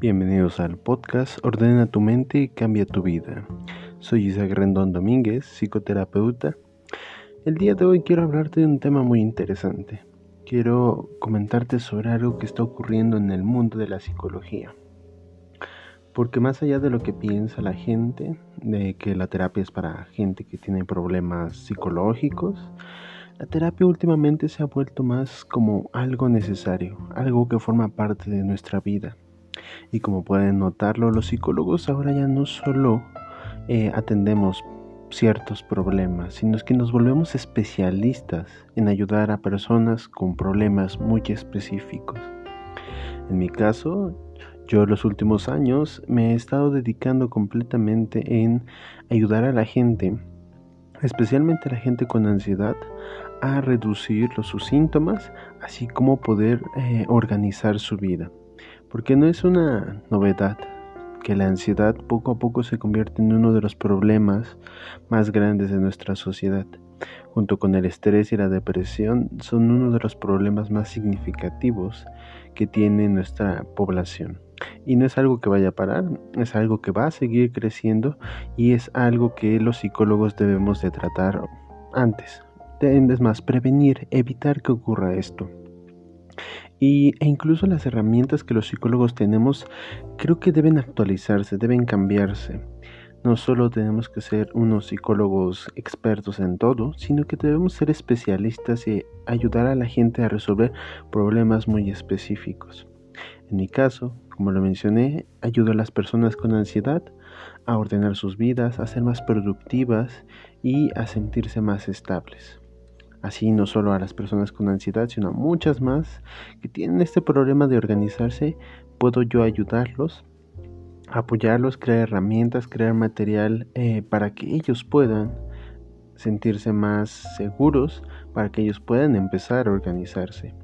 Bienvenidos al podcast Ordena tu mente y cambia tu vida. Soy Isaac Rendón Domínguez, psicoterapeuta. El día de hoy quiero hablarte de un tema muy interesante. Quiero comentarte sobre algo que está ocurriendo en el mundo de la psicología. Porque más allá de lo que piensa la gente, de que la terapia es para gente que tiene problemas psicológicos, la terapia últimamente se ha vuelto más como algo necesario, algo que forma parte de nuestra vida. Y como pueden notarlo, los psicólogos ahora ya no solo eh, atendemos ciertos problemas, sino que nos volvemos especialistas en ayudar a personas con problemas muy específicos. En mi caso, yo los últimos años me he estado dedicando completamente en ayudar a la gente, especialmente a la gente con ansiedad, a reducir sus síntomas, así como poder eh, organizar su vida. Porque no es una novedad que la ansiedad poco a poco se convierte en uno de los problemas más grandes de nuestra sociedad. Junto con el estrés y la depresión son uno de los problemas más significativos que tiene nuestra población. Y no es algo que vaya a parar, es algo que va a seguir creciendo y es algo que los psicólogos debemos de tratar antes, es más, prevenir, evitar que ocurra esto. Y, e incluso las herramientas que los psicólogos tenemos creo que deben actualizarse, deben cambiarse. No solo tenemos que ser unos psicólogos expertos en todo, sino que debemos ser especialistas y ayudar a la gente a resolver problemas muy específicos. En mi caso, como lo mencioné, ayudo a las personas con ansiedad a ordenar sus vidas, a ser más productivas y a sentirse más estables. Así no solo a las personas con ansiedad, sino a muchas más que tienen este problema de organizarse, puedo yo ayudarlos, apoyarlos, crear herramientas, crear material eh, para que ellos puedan sentirse más seguros, para que ellos puedan empezar a organizarse.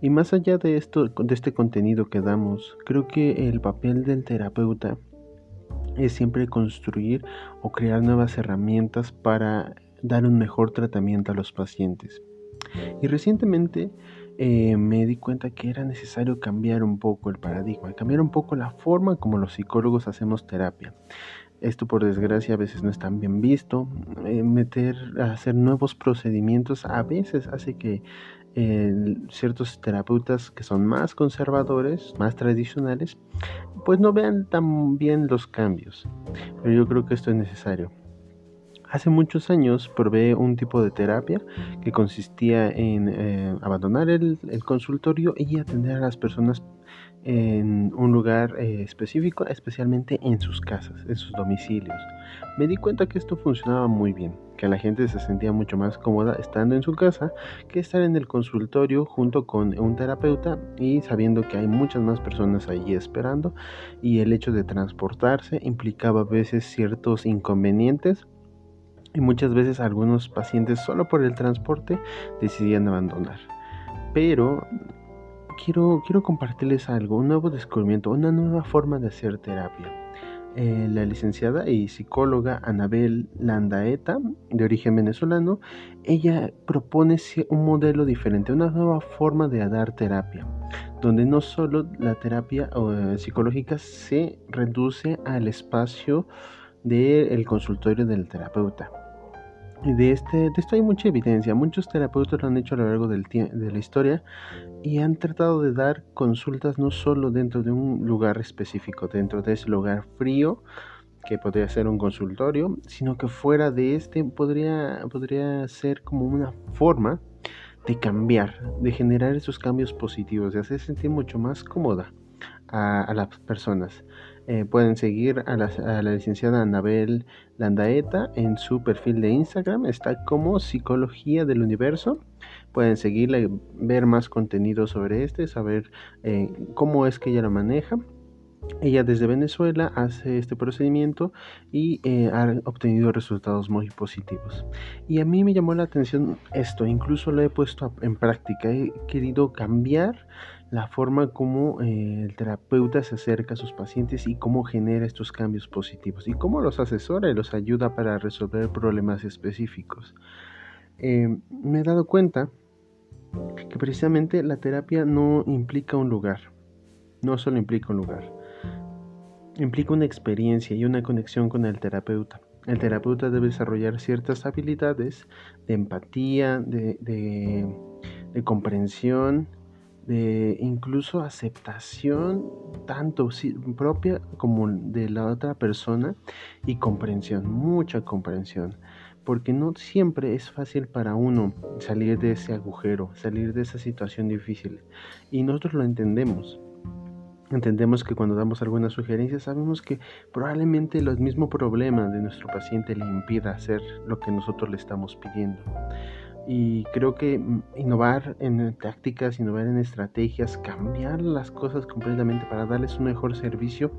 Y más allá de esto, de este contenido que damos, creo que el papel del terapeuta es siempre construir o crear nuevas herramientas para dar un mejor tratamiento a los pacientes. Y recientemente eh, me di cuenta que era necesario cambiar un poco el paradigma, cambiar un poco la forma como los psicólogos hacemos terapia. Esto por desgracia a veces no es tan bien visto. Eh, meter, hacer nuevos procedimientos a veces hace que eh, ciertos terapeutas que son más conservadores, más tradicionales, pues no vean tan bien los cambios. Pero yo creo que esto es necesario. Hace muchos años probé un tipo de terapia que consistía en eh, abandonar el, consultorio y atender a las personas en un lugar eh, específico, especialmente en sus casas, en sus domicilios. Me di cuenta que esto funcionaba muy bien, que la gente se sentía mucho más cómoda estando en su casa que estar en el consultorio junto con un terapeuta y sabiendo que hay muchas más personas allí esperando y el hecho de transportarse implicaba a veces ciertos inconvenientes y muchas veces algunos pacientes solo por el transporte decidían abandonar. Pero quiero, quiero compartirles algo, un nuevo descubrimiento, una nueva forma de hacer terapia. Eh, la licenciada y psicóloga Anabel Landaeta, de origen venezolano, ella propone un modelo diferente, una nueva forma de dar terapia, donde no solo la terapia psicológica se reduce al espacio del consultorio del terapeuta, de, este, de esto hay mucha evidencia. Muchos terapeutas lo han hecho a lo largo del de la historia y han tratado de dar consultas no solo dentro de un lugar específico, dentro de ese lugar frío, que podría ser un consultorio, sino que fuera de este podría, podría ser como una forma de cambiar, de generar esos cambios positivos, de hacer sentir mucho más cómoda a, las personas. Eh, pueden seguir a la, licenciada Anabel Landaeta en su perfil de Instagram. Está como Psicología del Universo. Pueden seguirla y ver más contenido sobre este, saber eh, cómo es que ella lo maneja. Ella desde Venezuela hace este procedimiento y eh, ha obtenido resultados muy positivos. Y a mí me llamó la atención esto, incluso lo he puesto en práctica. He querido cambiar la forma como eh, el terapeuta se acerca a sus pacientes y cómo genera estos cambios positivos y cómo los asesora y los ayuda para resolver problemas específicos. Eh, me he dado cuenta que precisamente la terapia no implica un lugar, no solo implica un lugar. Implica una experiencia y una conexión con el terapeuta. El terapeuta debe desarrollar ciertas habilidades de empatía, de, comprensión, de incluso aceptación tanto propia como de la otra persona y comprensión, mucha comprensión, porque no siempre es fácil para uno salir de ese agujero, salir de esa situación difícil y nosotros lo entendemos. Entendemos que cuando damos alguna sugerencia sabemos que probablemente el mismo problema de nuestro paciente le impida hacer lo que nosotros le estamos pidiendo y creo que mm, innovar en tácticas, innovar en estrategias, cambiar las cosas completamente para darles un mejor servicio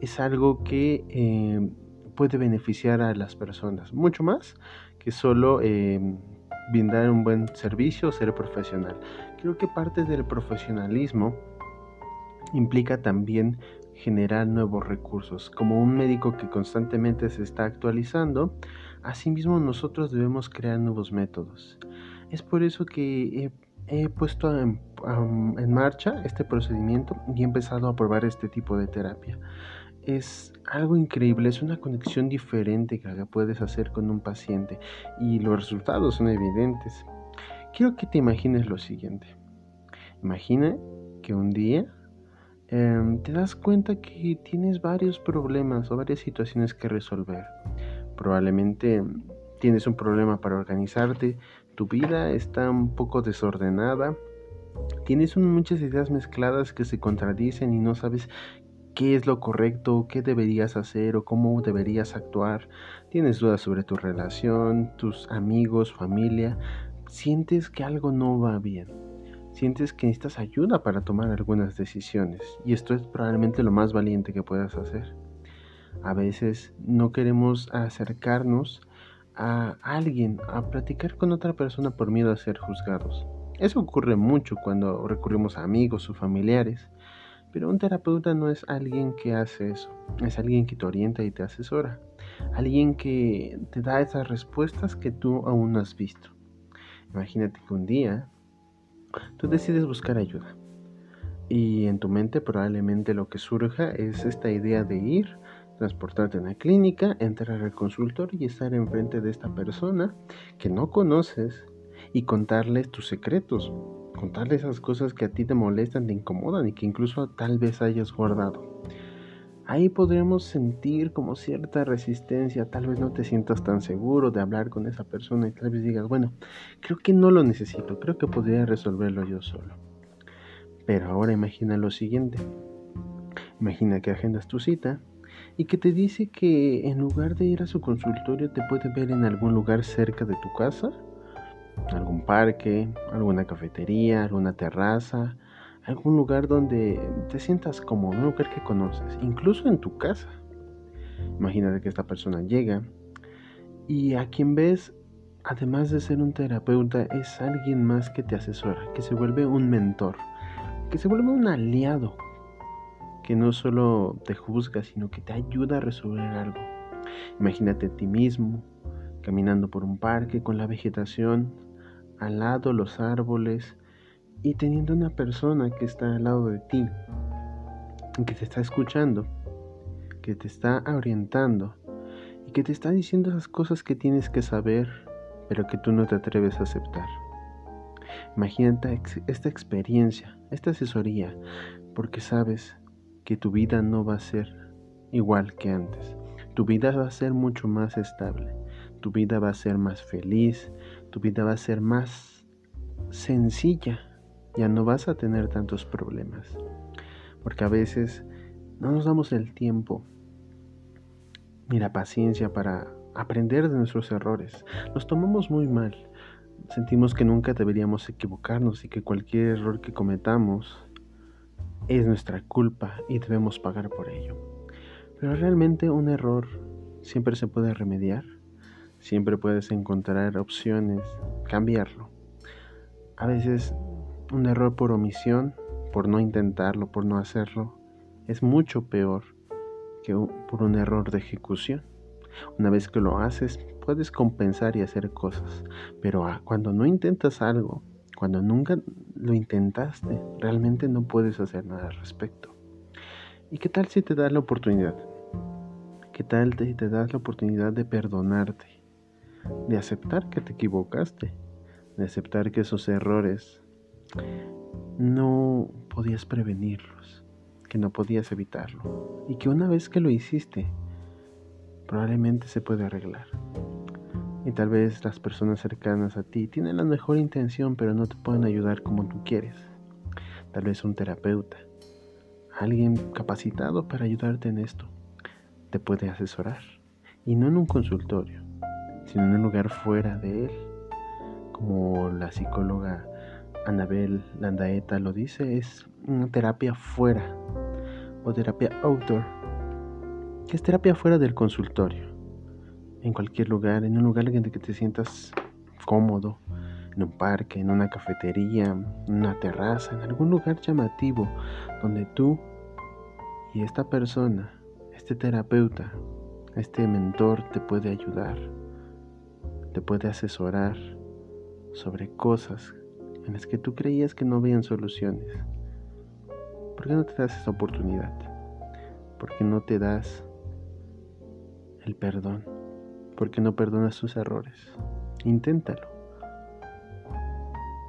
es algo que eh, puede beneficiar a las personas, mucho más que solo eh, brindar un buen servicio ser profesional. Creo que parte del profesionalismo implica también generar nuevos recursos. Como un médico que constantemente se está actualizando, asimismo nosotros debemos crear nuevos métodos. Es por eso que he, puesto en, marcha este procedimiento y he empezado a probar este tipo de terapia. Es algo increíble, es una conexión diferente que puedes hacer con un paciente y los resultados son evidentes. Quiero que te imagines lo siguiente. Imagina que un día em, te das cuenta que tienes varios problemas o varias situaciones que resolver. Probablemente tienes un problema para organizarte, tu vida está un poco desordenada, tienes muchas ideas mezcladas que se contradicen y no sabes qué es lo correcto, qué deberías hacer o cómo deberías actuar. Tienes dudas sobre tu relación, tus amigos, familia. Sientes que algo no va bien. Sientes que necesitas ayuda para tomar algunas decisiones. Y esto es probablemente lo más valiente que puedas hacer. A veces no queremos acercarnos a alguien, a platicar con otra persona por miedo a ser juzgados. Eso ocurre mucho cuando recurrimos a amigos o familiares, pero un terapeuta no es alguien que hace eso, es alguien que te orienta y te asesora, alguien que te da esas respuestas que tú aún no has visto. Imagínate que un día tú decides buscar ayuda y en tu mente probablemente lo que surja es esta idea de ir transportarte a una clínica, entrar al consultorio y estar enfrente de esta persona que no conoces y contarles tus secretos, contarle esas cosas que a ti te molestan, te incomodan y que incluso tal vez hayas guardado. Ahí podríamos sentir como cierta resistencia, tal vez no te sientas tan seguro de hablar con esa persona y tal vez digas, bueno, creo que no lo necesito, creo que podría resolverlo yo solo. Pero ahora imagina lo siguiente. Imagina que agendas tu cita, y que te dice que en lugar de ir a su consultorio te puede ver en algún lugar cerca de tu casa, algún parque, alguna cafetería, alguna terraza, algún lugar donde te sientas como un lugar que conoces, incluso en tu casa. Imagínate que esta persona llega y a quien ves, además de ser un terapeuta, es alguien más que te asesora, que se vuelve un mentor, que se vuelve un aliado que no solo te juzga, sino que te ayuda a resolver algo. Imagínate a ti mismo caminando por un parque con la vegetación, al lado los árboles y teniendo una persona que está al lado de ti, que te está escuchando, que te está orientando y que te está diciendo esas cosas que tienes que saber, pero que tú no te atreves a aceptar. Imagínate esta experiencia, esta asesoría, porque sabes que tu vida no va a ser igual que antes. Tu vida va a ser mucho más estable. Tu vida va a ser más feliz. Tu vida va a ser más sencilla. Ya no vas a tener tantos problemas. Porque a veces no nos damos el tiempo ni la paciencia para aprender de nuestros errores. Nos tomamos muy mal. Sentimos que nunca deberíamos equivocarnos y que cualquier error que cometamos es nuestra culpa y debemos pagar por ello. Pero realmente un error siempre se puede remediar, siempre puedes encontrar opciones, cambiarlo. A veces un error por omisión, por no intentarlo, por no hacerlo, es mucho peor que por un error de ejecución. Una vez que lo haces, puedes compensar y hacer cosas, pero ah, cuando no intentas algo, cuando nunca lo intentaste, realmente no puedes hacer nada al respecto. ¿Y qué tal si te das la oportunidad? ¿Qué tal si te das la oportunidad de perdonarte? De aceptar que te equivocaste, de aceptar que esos errores no podías prevenirlos, que no podías evitarlo y que una vez que lo hiciste, probablemente se puede arreglar. Y tal vez las personas cercanas a ti tienen la mejor intención, pero no te pueden ayudar como tú quieres. Tal vez un terapeuta, alguien capacitado para ayudarte en esto, te puede asesorar. Y no en un consultorio, sino en un lugar fuera de él. Como la psicóloga Anabel Landaeta lo dice, es una terapia fuera o terapia outdoor, que es terapia fuera del consultorio en cualquier lugar, en un lugar en el que te sientas cómodo, en un parque, en una cafetería, en una terraza, en algún lugar llamativo donde tú y esta persona, este terapeuta, este mentor te puede ayudar, te puede asesorar sobre cosas en las que tú creías que no habían soluciones. ¿Por qué no te das esa oportunidad? ¿Por qué no te das el perdón? porque no perdonas tus errores. Inténtalo.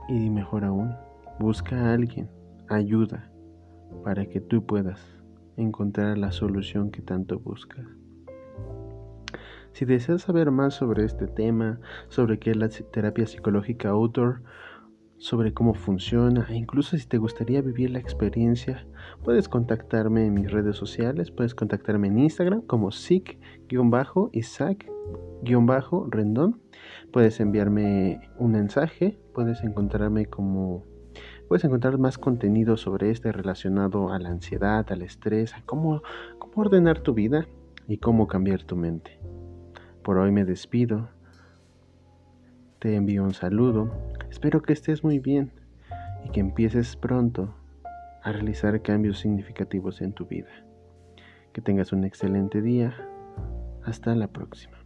Y mejor aún, busca a alguien, ayuda, para que tú puedas encontrar la solución que tanto buscas. Si deseas saber más sobre este tema, sobre qué es la terapia psicológica outdoor, sobre cómo funciona e incluso si te gustaría vivir la experiencia, puedes contactarme en mis redes sociales, puedes contactarme en Instagram como sic-isaac-rendón, puedes enviarme un mensaje, puedes encontrarme como puedes encontrar más contenido sobre este relacionado a la ansiedad, al estrés, a cómo, cómo ordenar tu vida y cómo cambiar tu mente. Por hoy me despido. Te envío un saludo Espero que estés muy bien y que empieces pronto a realizar cambios significativos en tu vida. Que tengas un excelente día. Hasta la próxima.